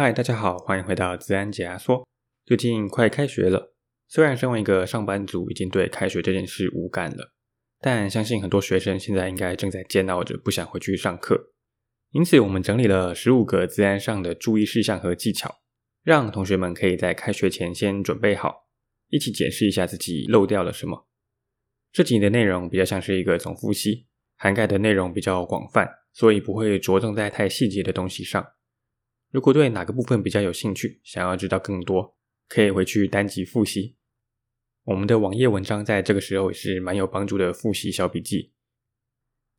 嗨，大家好，欢迎回到自然解压缩。最近快开学了，虽然身为一个上班族，已经对开学这件事无感了，但相信很多学生现在应该正在煎熬着，不想回去上课。因此，我们整理了十五个自然上的注意事项和技巧，让同学们可以在开学前先准备好，一起检视一下自己漏掉了什么。这集的内容比较像是一个总复习，涵盖的内容比较广泛，所以不会着重在太细节的东西上。如果对哪个部分比较有兴趣，想要知道更多，可以回去单集复习。我们的网页文章在这个时候也是蛮有帮助的复习小笔记。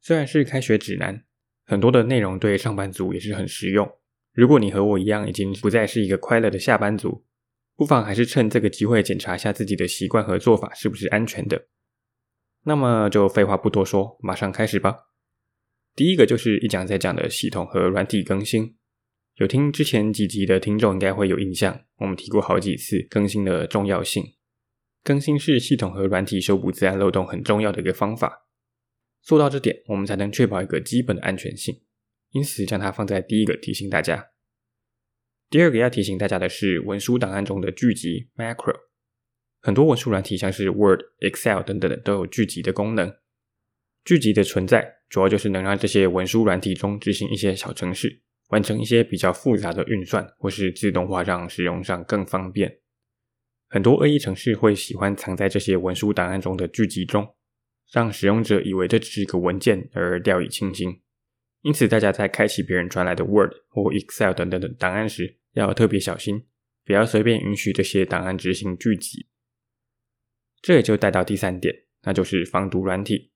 虽然是开学指南，很多的内容对上班族也是很实用。如果你和我一样已经不再是一个快乐的下班族，不妨还是趁这个机会检查一下自己的习惯和做法是不是安全的。那么就废话不多说，马上开始吧。第一个就是一讲再讲的系统和软体更新。有听之前几集的听众应该会有印象，我们提过好几次更新的重要性。更新是系统和软体修补自然漏洞很重要的一个方法。做到这点，我们才能确保一个基本的安全性。因此，将它放在第一个提醒大家。第二个要提醒大家的是，文书档案中的聚集 （macro）。很多文书软体，像是 Word、Excel 等等的，都有聚集的功能。聚集的存在，主要就是能让这些文书软体中执行一些小程式。完成一些比较复杂的运算，或是自动化，让使用上更方便。很多恶意程式会喜欢藏在这些文书档案中的巨集中，让使用者以为这只是一个文件而掉以轻心。因此，大家在开启别人传来的 Word 或 Excel 等等的档案时，要特别小心，不要随便允许这些档案执行巨集。这也就带到第三点，那就是防毒软体。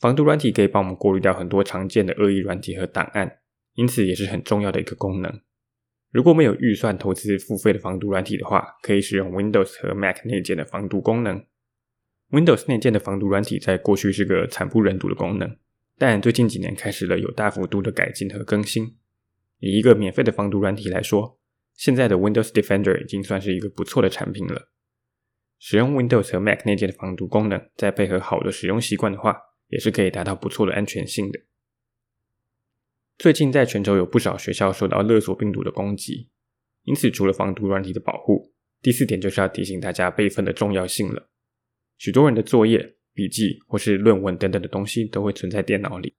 防毒软体可以帮我们过滤掉很多常见的恶意软体和档案。因此也是很重要的一个功能。如果没有预算投资付费的防毒软体的话，可以使用 Windows 和 Mac 内建的防毒功能。Windows 内建的防毒软体在过去是个惨不忍睹的功能，但最近几年开始了有大幅度的改进和更新。以一个免费的防毒软体来说，现在的 Windows Defender 已经算是一个不错的产品了。使用 Windows 和 Mac 内建的防毒功能，再配合好的使用习惯的话，也是可以达到不错的安全性的。最近在全球有不少学校受到勒索病毒的攻击，因此除了防毒软体的保护，第四点就是要提醒大家备份的重要性了。许多人的作业、笔记或是论文等等的东西都会存在电脑里，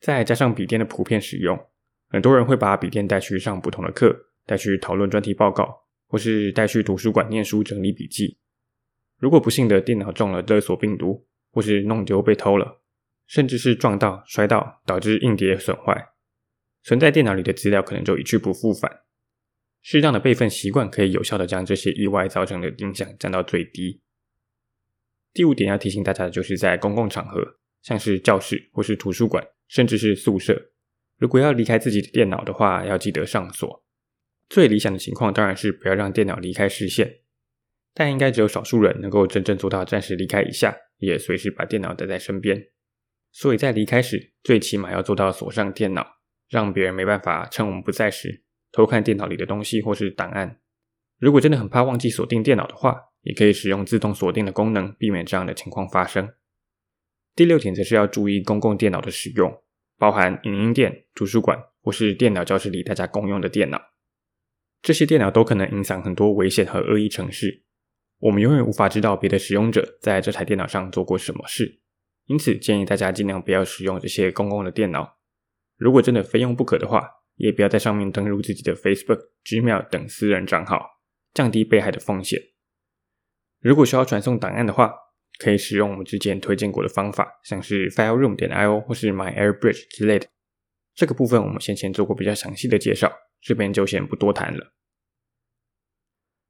再加上笔电的普遍使用，很多人会把笔电带去上不同的课，带去讨论专题报告，或是带去图书馆念书整理笔记。如果不幸的电脑中了勒索病毒，或是弄丢被偷了，甚至是撞到、摔到，导致硬碟损坏。存在电脑里的资料可能就一去不复返。适当的备份习惯可以有效的将这些意外造成的影响降到最低。第五点要提醒大家的就是在公共场合，像是教室或是图书馆，甚至是宿舍，如果要离开自己的电脑的话，要记得上锁。最理想的情况当然是不要让电脑离开视线，但应该只有少数人能够真正做到暂时离开一下，也随时把电脑带在身边。所以在离开时，最起码要做到锁上电脑。让别人没办法趁我们不在时偷看电脑里的东西或是档案。如果真的很怕忘记锁定电脑的话，也可以使用自动锁定的功能，避免这样的情况发生。第六点则是要注意公共电脑的使用，包含影音店、图书馆或是电脑教室里大家共用的电脑。这些电脑都可能影响很多危险和恶意程式，我们永远无法知道别的使用者在这台电脑上做过什么事。因此，建议大家尽量不要使用这些公共的电脑。如果真的非用不可的话，也不要在上面登录自己的 Facebook、Gmail 等私人账号，降低被害的风险。如果需要传送档案的话，可以使用我们之前推荐过的方法，像是 FileRoom 点 io 或是 MyAirBridge 之类的。这个部分我们先前做过比较详细的介绍，这边就先不多谈了。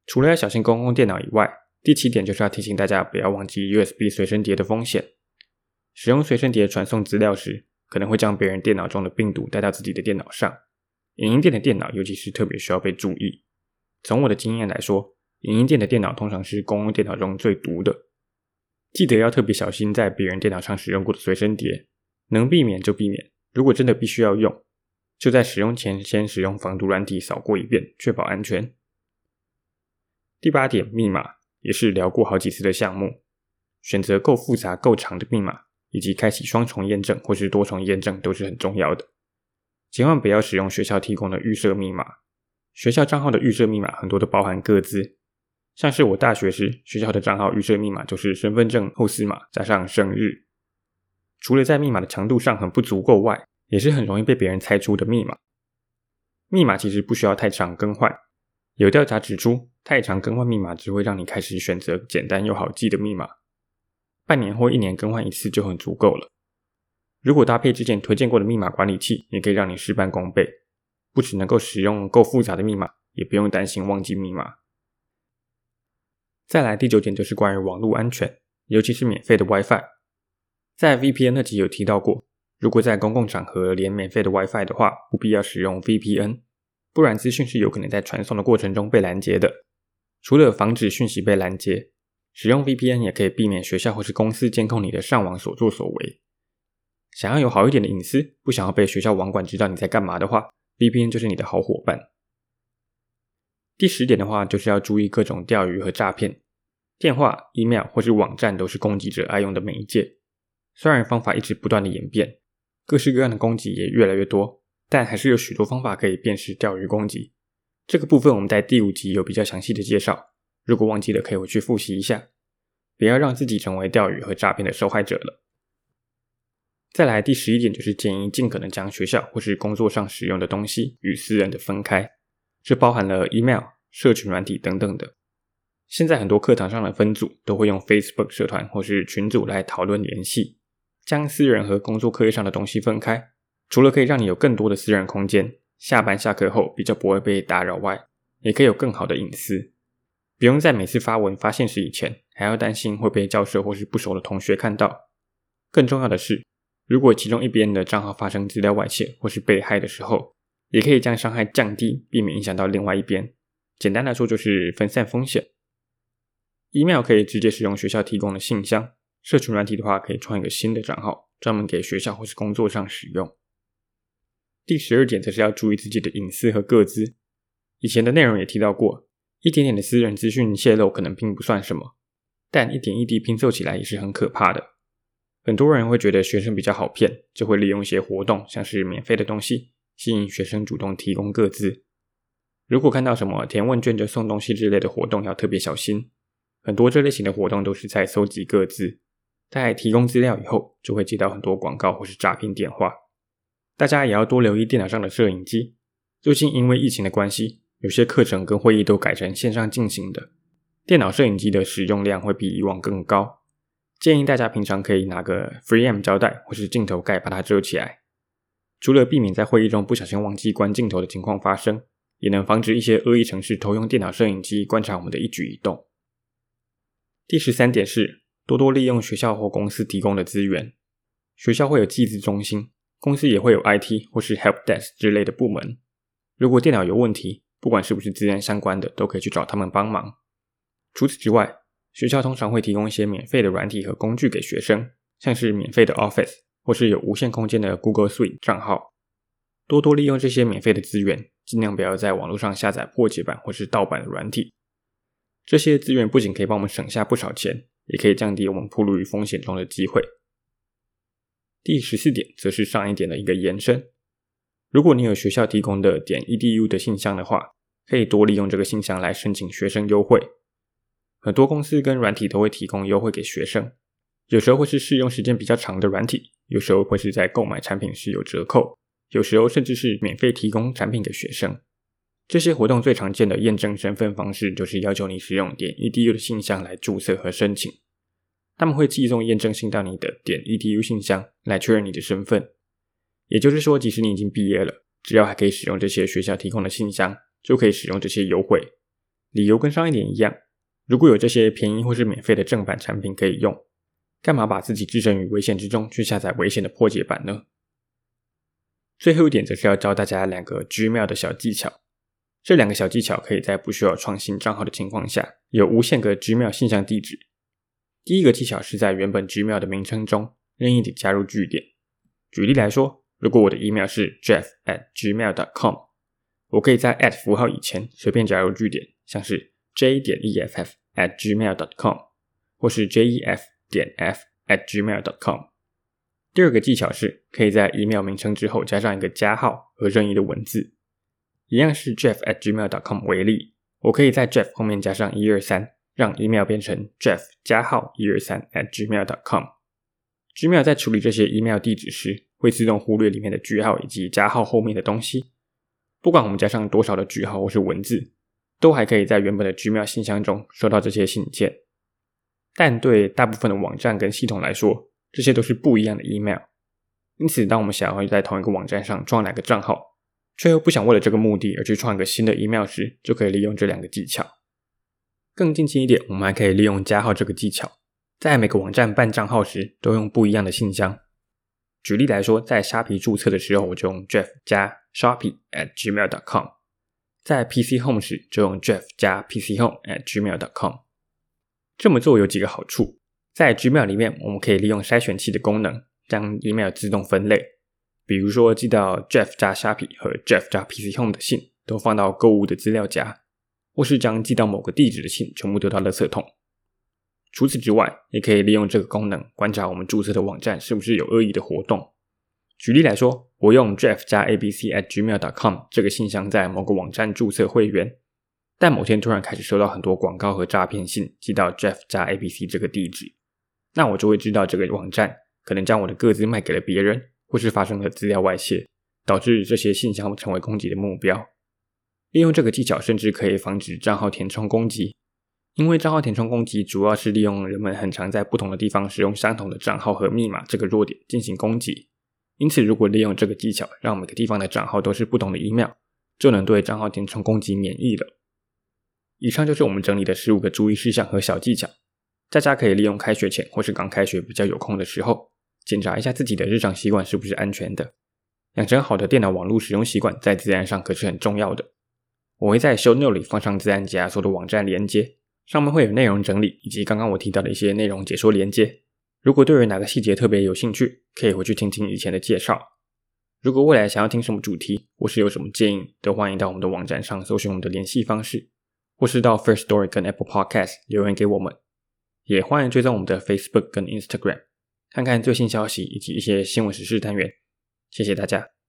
除了要小心公共电脑以外，第七点就是要提醒大家不要忘记 USB 随身碟的风险。使用随身碟传送资料时，可能会将别人电脑中的病毒带到自己的电脑上。影音店的电脑尤其是特别需要被注意。从我的经验来说，影音店的电脑通常是公用电脑中最毒的。记得要特别小心在别人电脑上使用过的随身碟，能避免就避免。如果真的必须要用，就在使用前先使用防毒软体扫过一遍，确保安全。第八点，密码也是聊过好几次的项目，选择够复杂、够长的密码。以及开启双重验证或是多重验证都是很重要的，千万不要使用学校提供的预设密码，学校账号的预设密码很多都包含个资，像是我大学时学校的账号预设密码就是身份证后四码加上生日。除了在密码的强度上很不足够外，也是很容易被别人猜出的密码。密码其实不需要太常更换。有调查指出，太常更换密码只会让你开始选择简单又好记的密码。半年或一年更换一次就很足够了。如果搭配之前推荐过的密码管理器，也可以让你事半功倍。不只能够使用够复杂的密码，也不用担心忘记密码。再来第九点就是关于网络安全，尤其是免费的 WiFi。在 VPN 那集有提到过，如果在公共场合连免费的 WiFi 的话，不必要使用 VPN，不然资讯是有可能在传送的过程中被拦截的。除了防止讯息被拦截，使用 VPN 也可以避免学校或是公司监控你的上网所作所为。想要有好一点的隐私，不想要被学校网管知道你在干嘛的话，VPN 就是你的好伙伴。第十点的话，就是要注意各种钓鱼和诈骗，电话、email 或是网站都是攻击者爱用的媒介。虽然方法一直不断的演变，各式各样的攻击也越来越多，但还是有许多方法可以辨识钓鱼攻击。这个部分我们在第五集有比较详细的介绍，如果忘记了可以回去复习一下，不要让自己成为钓鱼和诈骗的受害者了。再来第十一点，就是建议尽可能将学校或是工作上使用的东西与私人的分开，这包含了 email、社群软体等等的。现在很多课堂上的分组都会用 Facebook 社团或是群组来讨论联系，将私人和工作课业上的东西分开，除了可以让你有更多的私人空间，下班下课后比较不会被打扰外，也可以有更好的隐私，不用在每次发文发现时以前还要担心会被教授或是不熟的同学看到。更重要的是，如果其中一边的账号发生资料外泄或是被害的时候，也可以将伤害降低，避免影响到另外一边。简单来说就是分散风险。Email 可以直接使用学校提供的信箱，社群软体的话可以创一个新的账号，专门给学校或是工作上使用。第十二点则是要注意自己的隐私和个资。以前的内容也提到过，一点点的私人资讯泄露可能并不算什么，但一点一滴拼凑起来也是很可怕的。很多人会觉得学生比较好骗，就会利用一些活动，像是免费的东西，吸引学生主动提供个资。如果看到什么填问卷就送东西之类的活动，要特别小心。很多这类型的活动都是在搜集个资，在提供资料以后，就会接到很多广告或是诈骗电话。大家也要多留意电脑上的摄影机。最近因为疫情的关系，有些课程跟会议都改成线上进行的，电脑摄影机的使用量会比以往更高。建议大家平常可以拿个 FreeM 胶带或是镜头盖把它遮起来，除了避免在会议中不小心忘记关镜头的情况发生，也能防止一些恶意程式偷用电脑摄影机观察我们的一举一动。第十三点是多多利用学校或公司提供的资源，学校会有技资中心，公司也会有 IT 或是 Help Desk 之类的部门。如果电脑有问题，不管是不是资源相关的，都可以去找他们帮忙。除此之外，学校通常会提供一些免费的软体和工具给学生，像是免费的 Office 或是有无限空间的 Google Suite 账号。多多利用这些免费的资源，尽量不要在网络上下载破解版或是盗版的软体。这些资源不仅可以帮我们省下不少钱，也可以降低我们暴露于风险中的机会。第十四点则是上一点的一个延伸。如果你有学校提供的点 edu 的信箱的话，可以多利用这个信箱来申请学生优惠。很多公司跟软体都会提供优惠给学生，有时候会是试用时间比较长的软体，有时候会是在购买产品时有折扣，有时候甚至是免费提供产品给学生。这些活动最常见的验证身份方式就是要求你使用点 edu 的信箱来注册和申请，他们会寄送验证信到你的点 edu 信箱来确认你的身份。也就是说，即使你已经毕业了，只要还可以使用这些学校提供的信箱，就可以使用这些优惠。理由跟上一点一样。如果有这些便宜或是免费的正版产品可以用，干嘛把自己置身于危险之中去下载危险的破解版呢？最后一点则是要教大家两个 Gmail 的小技巧。这两个小技巧可以在不需要创新账号的情况下，有无限个 Gmail 信箱地址。第一个技巧是在原本 Gmail 的名称中任意的加入句点。举例来说，如果我的 email 是 jeff at gmail dot com，我可以在 at 符号以前随便加入句点，像是 j 点 eff。at gmail dot com，或是 jef 点 f at gmail dot com。第二个技巧是，可以在 email 名称之后加上一个加号和任意的文字。一样是 jeff at gmail dot com 为例，我可以在 jeff 后面加上一二三，让 email 变成 jeff 加号一二三 at gmail dot com。Gmail 在处理这些 email 地址时，会自动忽略里面的句号以及加号后面的东西。不管我们加上多少的句号或是文字，都还可以在原本的 Gmail 信箱中收到这些信件。但对大部分的网站跟系统来说，这些都是不一样的 email。因此，当我们想要在同一个网站上创两个账号，却又不想为了这个目的而去创一个新的 email 时，就可以利用这两个技巧。更进阶一点，我们还可以利用加号这个技巧，在每个网站办账号时都用不一样的信箱。举例来说，在虾皮注册的时候，我就用 Jeff 加 Shopping at Gmail.com 在 PC Home 时，就用 Jeff 加 PC Home at Gmail.com。这么做有几个好处，在 Gmail 里面，我们可以利用筛选器的功能。将 email 自动分类，比如说寄到 Jeff 加虾皮和 Jeff 加 PC Home 的信都放到购物的资料夹，或是将寄到某个地址的信全部丢到垃圾桶。除此之外，也可以利用这个功能观察我们注册的网站是不是有恶意的活动。举例来说，我用 Jeff 加 ABC at Gmail dot com 这个信箱在某个网站注册会员，但某天突然开始收到很多广告和诈骗信寄到 Jeff 加 ABC 这个地址，那我就会知道这个网站。可能将我的个资卖给了别人，或是发生了资料外泄，导致这些信箱成为攻击的目标。利用这个技巧，甚至可以防止账号填充攻击。因为账号填充攻击主要是利用人们很常在不同的地方使用相同的账号和密码这个弱点进行攻击。因此，如果利用这个技巧，让每个地方的账号都是不同的 email，就能对账号填充攻击免疫了。以上就是我们整理的十五个注意事项和小技巧。大家可以利用开学前或是刚开学比较有空的时候，检查一下自己的日常习惯是不是安全的。养成好的电脑网络使用习惯，在自然上可是很重要的。我会在 show note 里放上自然解压缩的网站连接，上面会有内容整理以及刚刚我提到的一些内容解说连接。如果对于哪个细节特别有兴趣，可以回去听听以前的介绍。如果未来想要听什么主题，或是有什么建议，都欢迎到我们的网站上搜寻我们的联系方式，或是到 First Story 跟 Apple Podcast 留言给我们。也欢迎追踪我们的 Facebook 跟 Instagram，看看最新消息以及一些新闻时事单元。谢谢大家。